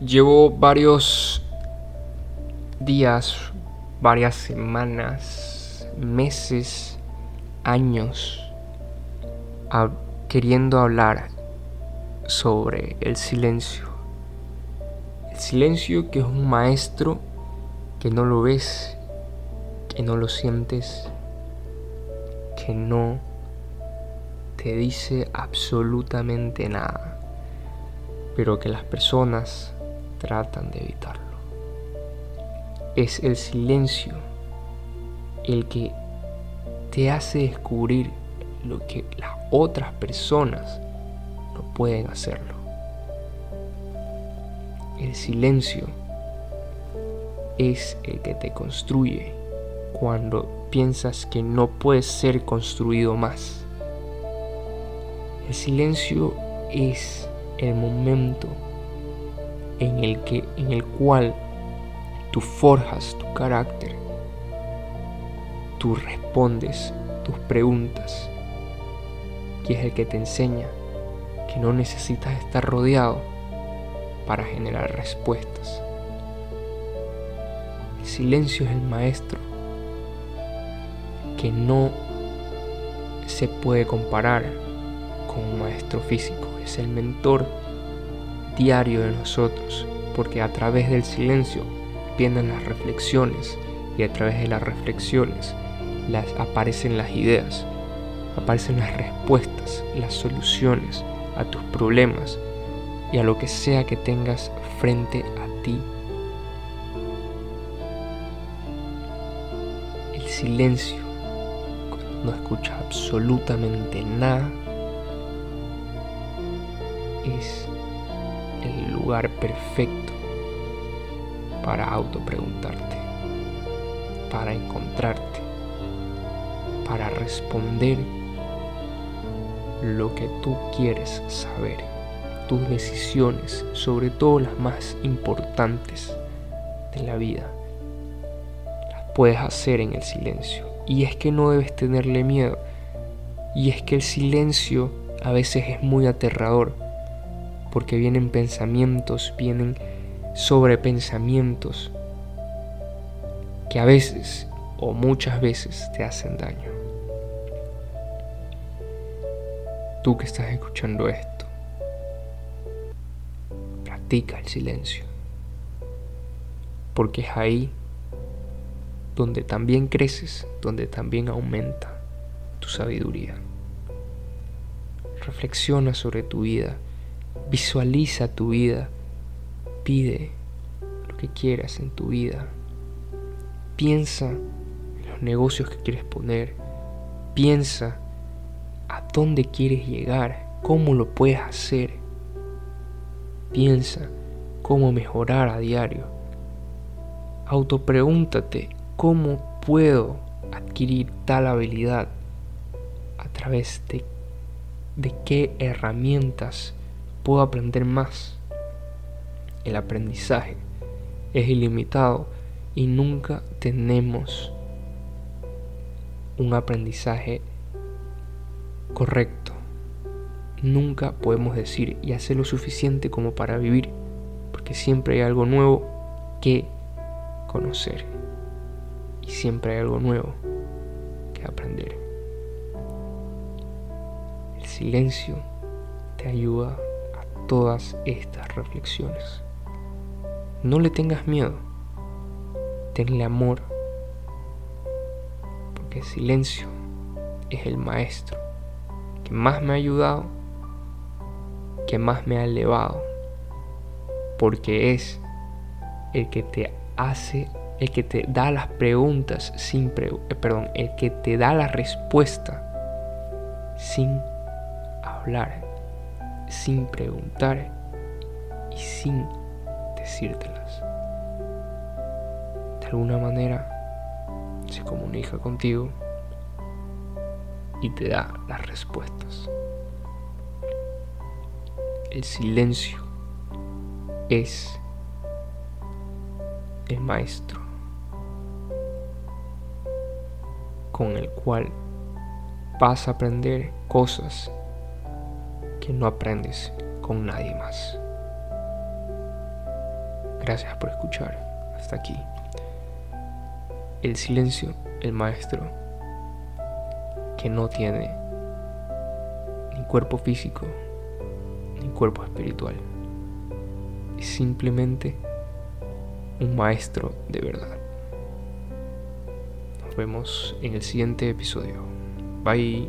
Llevo varios días, varias semanas, meses, años queriendo hablar sobre el silencio. El silencio que es un maestro que no lo ves, que no lo sientes, que no te dice absolutamente nada, pero que las personas tratan de evitarlo. Es el silencio el que te hace descubrir lo que las otras personas no pueden hacerlo. El silencio es el que te construye cuando piensas que no puedes ser construido más. El silencio es el momento en el que en el cual tú forjas tu carácter. Tú respondes tus preguntas, que es el que te enseña que no necesitas estar rodeado para generar respuestas. El silencio es el maestro que no se puede comparar con un maestro físico, es el mentor diario de nosotros, porque a través del silencio vienen las reflexiones y a través de las reflexiones las aparecen las ideas, aparecen las respuestas, las soluciones a tus problemas y a lo que sea que tengas frente a ti. El silencio, cuando no escuchas absolutamente nada, es el lugar perfecto para autopreguntarte, para encontrarte, para responder lo que tú quieres saber, tus decisiones, sobre todo las más importantes de la vida, las puedes hacer en el silencio. Y es que no debes tenerle miedo. Y es que el silencio a veces es muy aterrador, porque vienen pensamientos, vienen sobrepensamientos que a veces o muchas veces te hacen daño. tú que estás escuchando esto, practica el silencio. Porque es ahí donde también creces, donde también aumenta tu sabiduría. Reflexiona sobre tu vida, visualiza tu vida, pide lo que quieras en tu vida, piensa en los negocios que quieres poner, piensa a dónde quieres llegar, cómo lo puedes hacer. Piensa cómo mejorar a diario. Autopregúntate cómo puedo adquirir tal habilidad a través de, de qué herramientas puedo aprender más. El aprendizaje es ilimitado y nunca tenemos un aprendizaje correcto. Nunca podemos decir y hacer lo suficiente como para vivir, porque siempre hay algo nuevo que conocer y siempre hay algo nuevo que aprender. El silencio te ayuda todas estas reflexiones. No le tengas miedo, tenle amor, porque el silencio es el maestro que más me ha ayudado, que más me ha elevado, porque es el que te hace, el que te da las preguntas sin, eh, perdón, el que te da la respuesta sin hablar, sin preguntar y sin decírtelas. De alguna manera se comunica contigo y te da las respuestas. El silencio es el maestro con el cual vas a aprender cosas que no aprendes con nadie más. Gracias por escuchar hasta aquí. El silencio, el maestro, que no tiene ni cuerpo físico ni cuerpo espiritual. Es simplemente un maestro de verdad. Nos vemos en el siguiente episodio. Bye.